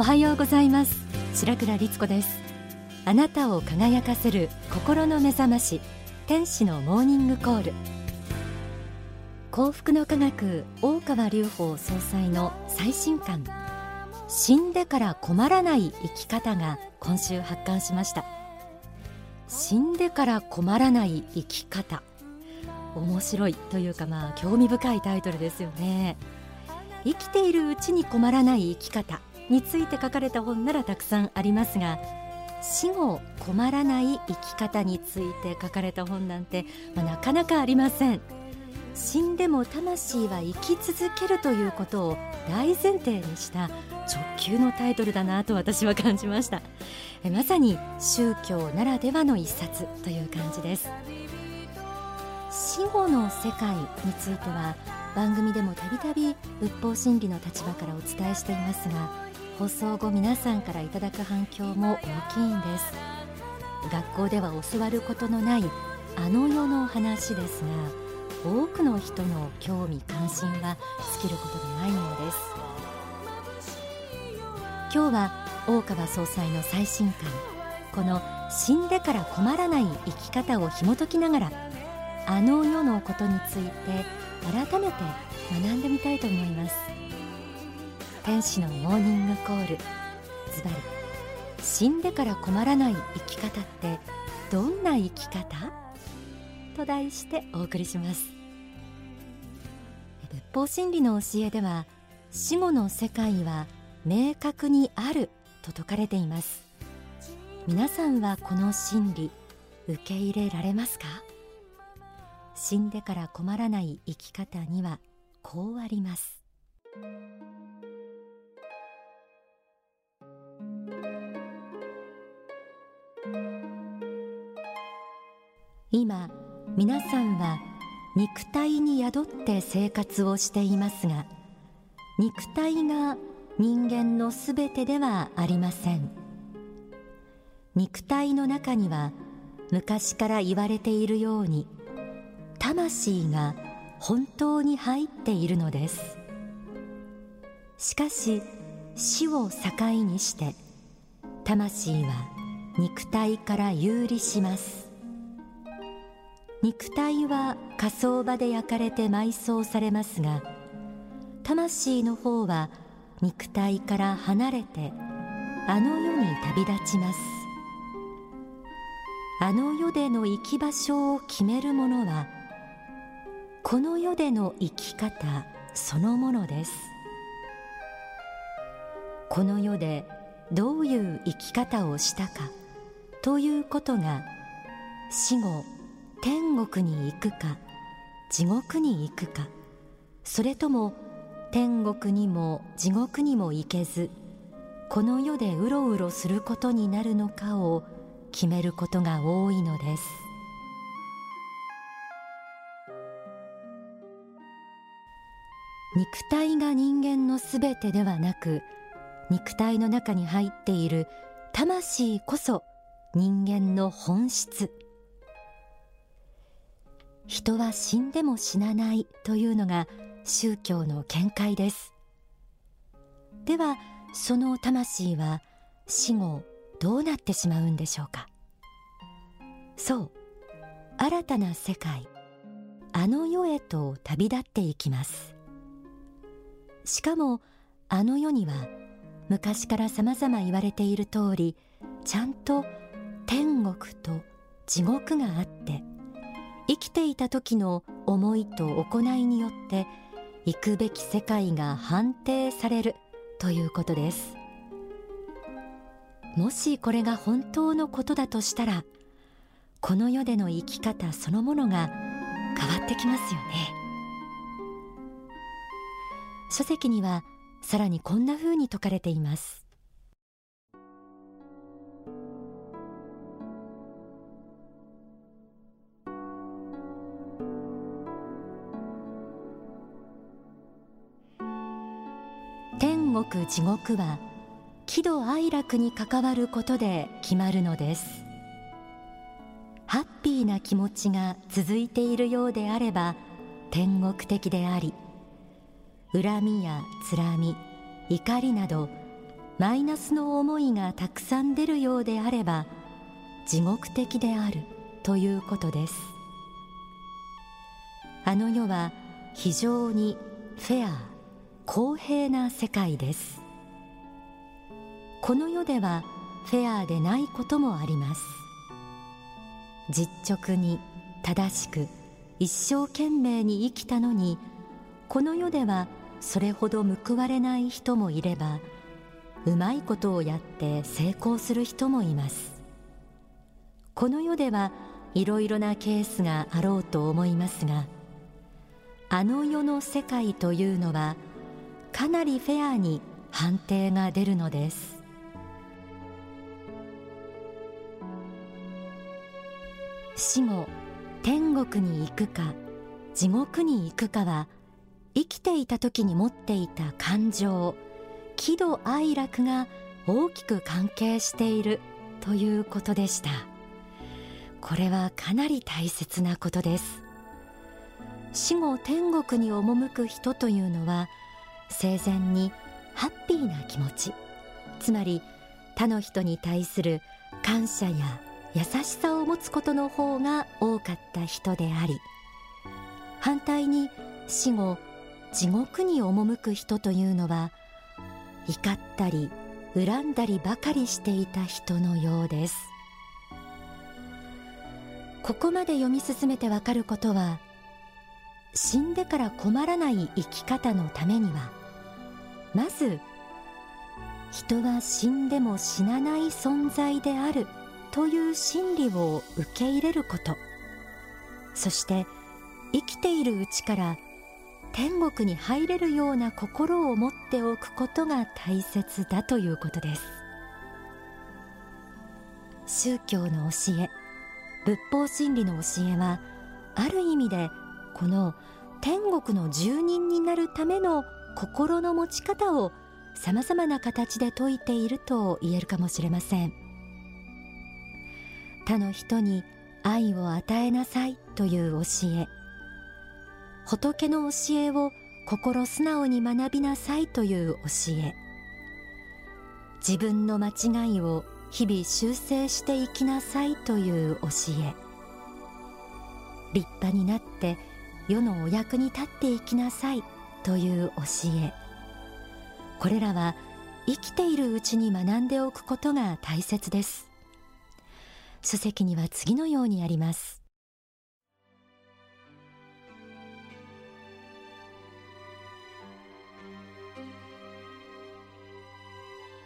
おはようございます。白倉律子です。あなたを輝かせる心の目覚まし天使のモーニングコール。幸福の科学大川隆法総裁の最新刊。死んでから困らない生き方が今週発刊しました。死んでから困らない生き方。面白いというかまあ興味深いタイトルですよね。生きているうちに困らない生き方。について書かれた本ならたくさんありますが死後困らない生き方について書かれた本なんて、まあ、なかなかありません。死んでも魂は生き続けるということを大前提にした直球のタイトルだなと私は感じました。まさに宗教ならではの一冊という感じです。死後の世界については番組でもたびたび仏法真理の立場からお伝えしていますが放送後皆さんからいただく反響も大きいんです。学校では教わることのないあの世の話ですが多くの人の興味関心は尽きることがないものです。今日は大川総裁の最新刊この死んでから困らない生き方を紐解きながらあの世のことについて改めて学んでみたいと思います。天使のモーニングコール。ズバリ死んでから困らない生き方ってどんな生き方？と題してお送りします。仏法真理の教えでは死後の世界は明確にあると説かれています。皆さんはこの真理受け入れられますか？死んでから困らない生き方にはこうあります。今皆さんは肉体に宿って生活をしていますが肉体が人間のすべてではありません。肉体の中には昔から言われているように魂が本当に入っているのです。しかし死を境にして魂は肉体から有利します。肉体は火葬場で焼かれて埋葬されますが魂の方は肉体から離れてあの世に旅立ちます。あの世での生き場所を決めるものはこの世での生き方そのものです。この世でどういう生き方をしたかということが死後天国に行くか地獄に行くかそれとも天国にも地獄にも行けずこの世でうろうろすることになるのかを決めることが多いのです。肉体が人間のすべてではなく肉体の中に入っている魂こそ人間の本質。人は死んでも死なないというのが宗教の見解です。ではその魂は死後どうなってしまうんでしょうか？そう新たな世界あの世へと旅立っていきます。しかもあの世には昔から様々言われている通りちゃんと天国と地獄があって生きていた時の思いと行いによって行くべき世界が判定されるということです。もしこれが本当のことだとしたらこの世での生き方そのものが変わってきますよね。書籍にはさらにこんな風に説かれています。天国地獄は喜怒哀楽に関わることで決まるのです。ハッピーな気持ちが続いているようであれば天国的であり恨みやつらみ怒りなどマイナスの思いがたくさん出るようであれば地獄的であるということです。あの世は非常にフェア。公平な世界です。この世ではフェアでないこともあります。実直に正しく一生懸命に生きたのにこの世ではそれほど報われない人もいればうまいことをやって成功する人もいます。この世ではいろいろなケースがあろうと思いますがあの世の世界というのはかなりフェアに判定が出るのです。死後天国に行くか地獄に行くかは生きていた時に持っていた感情喜怒哀楽が大きく関係しているということでした。これはかなり大切なことです。死後天国に赴く人というのは生前にハッピーな気持ち。つまり他の人に対する感謝や優しさを持つことの方が多かった人であり反対に死後地獄に赴く人というのは怒ったり恨んだりばかりしていた人のようです。ここまで読み進めてわかることは死んでから困らない生き方のためにはまず人は死んでも死なない存在であるという真理を受け入れること。そして生きているうちから天国に入れるような心を持っておくことが大切だということです。宗教の教え仏法真理の教えはある意味でこの天国の住人になるための心の持ち方をさまざまな形で説いていると言えるかもしれません。他の人に愛を与えなさいという教え。仏の教えを心素直に学びなさいという教え。自分の間違いを日々修正していきなさいという教え。立派になって世のお役に立っていきなさい。という教え。これらは生きているうちに学んでおくことが大切です。書籍には次のようにあります。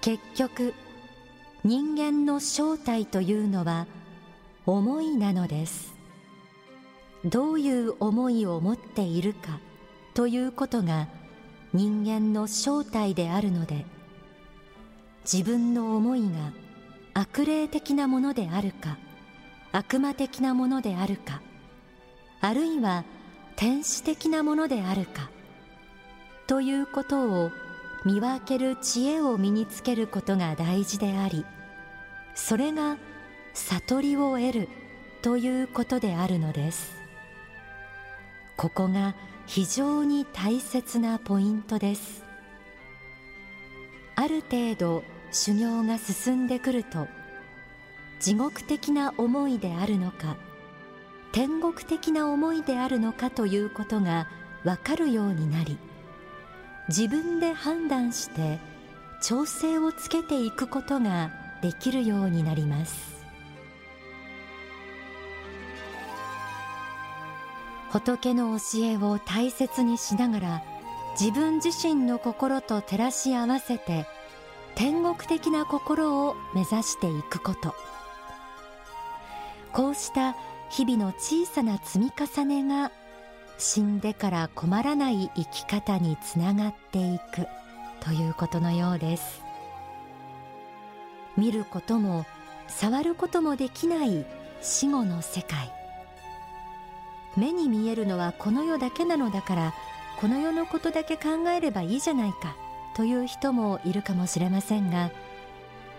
結局人間の正体というのは思いなのです。どういう思いを持っているか。ということが人間の正体であるので自分の思いが悪霊的なものであるか悪魔的なものであるかあるいは天使的なものであるかということを見分ける知恵を身につけることが大事でありそれが悟りを得るということであるのです。ここが非常に大切なポイントです。ある程度修行が進んでくると地獄的な思いであるのか天国的な思いであるのかということがわかるようになり自分で判断して調整をつけていくことができるようになります。仏の教えを大切にしながら自分自身の心と照らし合わせて天国的な心を目指していくこと。こうした日々の小さな積み重ねが死んでから困らない生き方につながっていくということのようです。見ることも触ることもできない死後の世界。目に見えるのはこの世だけなのだからこの世のことだけ考えればいいじゃないかという人もいるかもしれませんが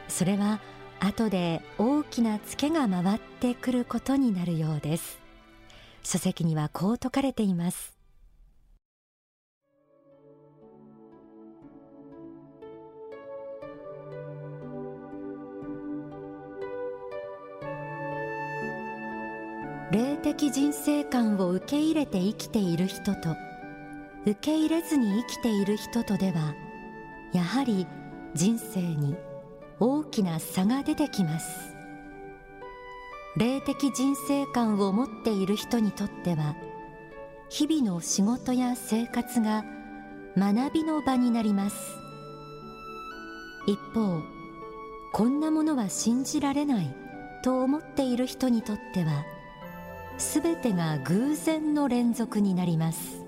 それは後で大きなツケが回ってくることになるようです。書籍にはこう説かれています。霊的人生観を受け入れて生きている人と受け入れずに生きている人とではやはり人生に大きな差が出てきます。霊的人生観を持っている人にとっては日々の仕事や生活が学びの場になります。一方こんなものは信じられないと思っている人にとってはすべてが偶然の連続になります。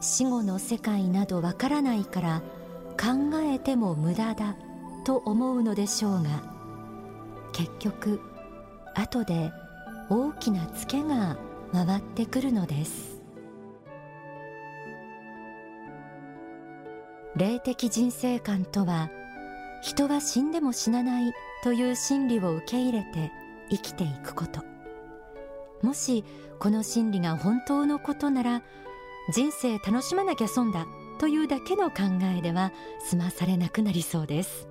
死後の世界などわからないから考えても無駄だと思うのでしょうが結局後で大きなツケが回ってくるのです。霊的人生観とは人は死んでも死なないという真理を受け入れて生きていくこと。もしこの真理が本当のことなら人生楽しまなきゃ損だというだけの考えでは済まされなくなりそうです。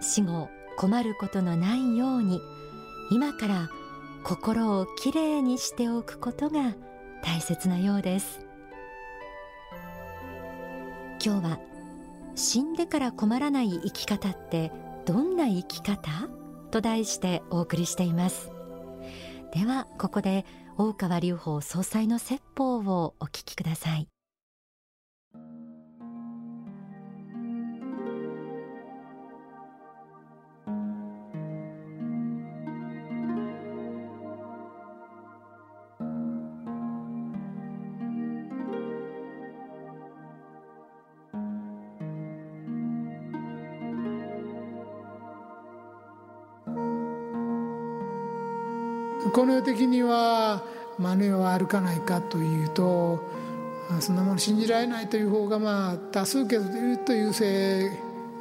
死後困ることのないように今から心をきれいにしておくことが大切なようです。今日は死んでから困らない生き方ってどんな生き方？と題してお送りしています。ではここで大川隆法総裁の説法をお聞きください。この世的には真似は歩かないかというとそんなもの信じられないという方がまあ多数決でいうと優勢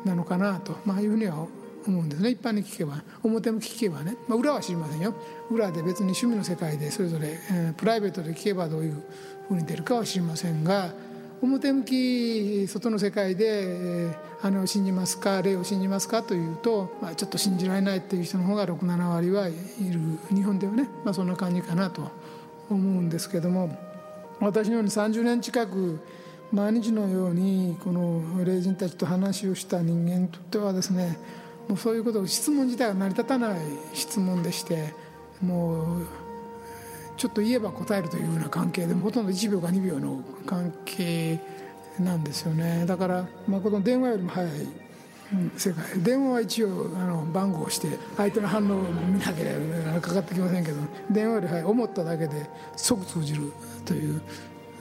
なのかなと、まあ、いうふうには思うんですね。一般に聞けば表向き聞けばね、まあ、裏は知りませんよ。裏で別に趣味の世界でそれぞれ、えー、プライベートで聞けばどういうふうに出るかは知りませんが表向き外の世界で姉を信じますか霊を信じますかというと、まあ、ちょっと信じられないっていう人の方が67割はいる日本ではね、まあ、そんな感じかなと思うんですけども私のように30年近く毎日のようにこの霊人たちと話をした人間にとってはですねもうそういうことを質問自体が成り立たない質問でしてもうちょっと言えば答えるというような関係でほとんど1秒か2秒の関係なんですよね。だから、まあ、この電話よりも早い世界。電話は一応あの番号をして相手の反応を見なければかかってきませんけど電話より早い思っただけで即通じるという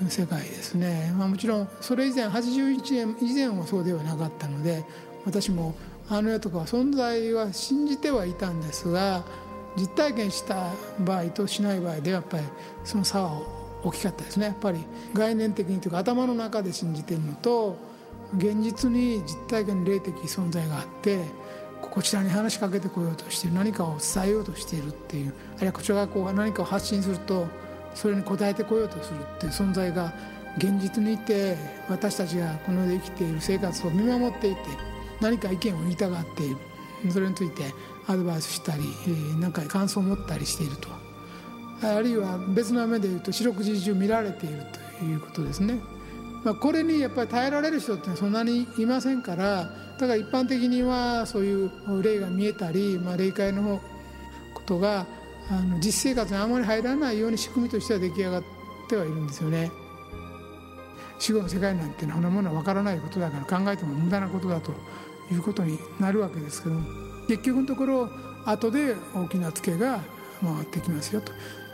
世界ですね、まあ、もちろんそれ以前81年以前はそうではなかったので私もあの世とかは存在は信じてはいたんですが実体験した場合としない場合でやっぱりその差は大きかったですね。やっぱり概念的にというか頭の中で信じてるのと現実に実体験霊的存在があってこちらに話しかけてこようとしている何かを伝えようとしているっていうあるいはこちらがこう何かを発信するとそれに応えてこようとするっていう存在が現実にいて私たちがこの世で生きている生活を見守っていて何か意見を言いたがっている。それについてアドバイスしたり何か感想を持ったりしているとあるいは別の目で言うと四六時中見られているということですね。まあ、これにやっぱり耐えられる人ってそんなにいませんからだから一般的にはそういう霊が見えたり、まあ、霊界のことがあの実生活にあまり入らないように仕組みとしては出来上がってはいるんですよね。死後の世界なんてそんなものは分からないことだから考えても無駄なことだということになるわけですけど結局のところ後で大きなツケが回ってきますよと。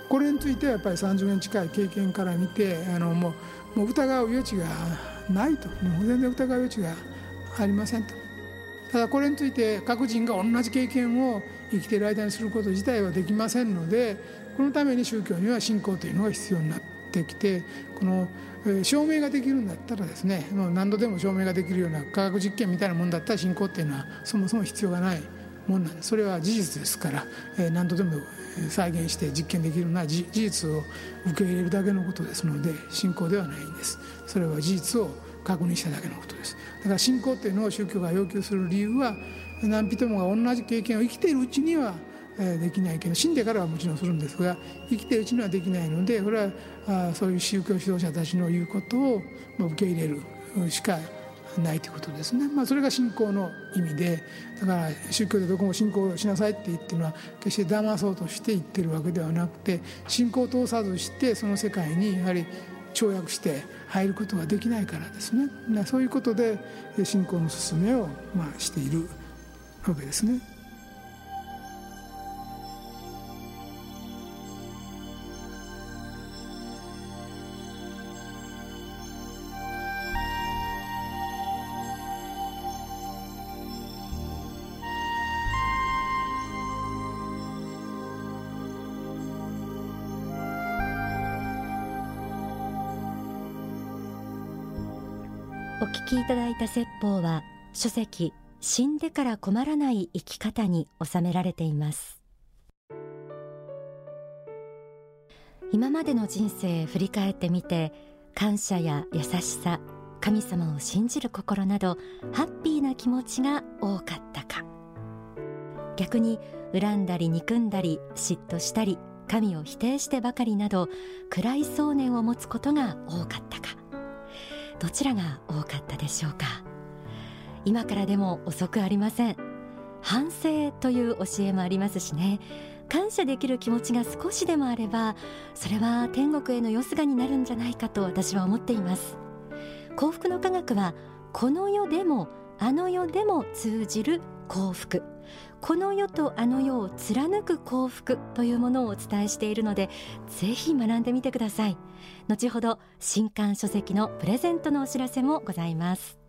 これについてはやっぱり30年近い経験から見てあのもうもう疑う余地がないと。もう全然疑う余地がありませんと。ただこれについて各人が同じ経験を生きている間にすること自体はできませんのでこのために宗教には信仰というのが必要になってきてこの証明ができるんだったらですねもう何度でも証明ができるような科学実験みたいなもんだったら信仰っていうのはそもそも必要がないもんなんですそれは事実ですから、何度でも再現して実験できるのは事実を受け入れるだけのことですので信仰ではないんです。それは事実を確認しただけのことです。だから信仰っていうのを宗教が要求する理由は何人もが同じ経験を生きているうちにはできないけど死んでからはもちろんするんですが生きてるうちにはできないのでこれはそういう宗教指導者たちの言うことを受け入れるしかないということですね、まあ、それが信仰の意味でだから宗教でどこも信仰しなさいって言ってるのは決して騙そうとして言ってるわけではなくて信仰を通さずしてその世界にやはり跳躍して入ることができないからですねそういうことで信仰の勧めをまあしているわけですね。きいただいた説法は書籍死んでから困らない生き方に収められています。今までの人生振り返ってみて感謝や優しさ神様を信じる心などハッピーな気持ちが多かったか。逆に恨んだり憎んだり嫉妬したり神を否定してばかりなど暗い想念を持つことが多かったか。どちらが多かったでしょうか？今からでも遅くありません。反省という教えもありますしね。感謝できる気持ちが少しでもあればそれは天国へのよすがになるんじゃないかと私は思っています。幸福の科学はこの世でもあの世でも通じる幸福。この世とあの世を貫く幸福というものをお伝えしているのでぜひ学んでみてください。後ほど新刊書籍のプレゼントのお知らせもございます。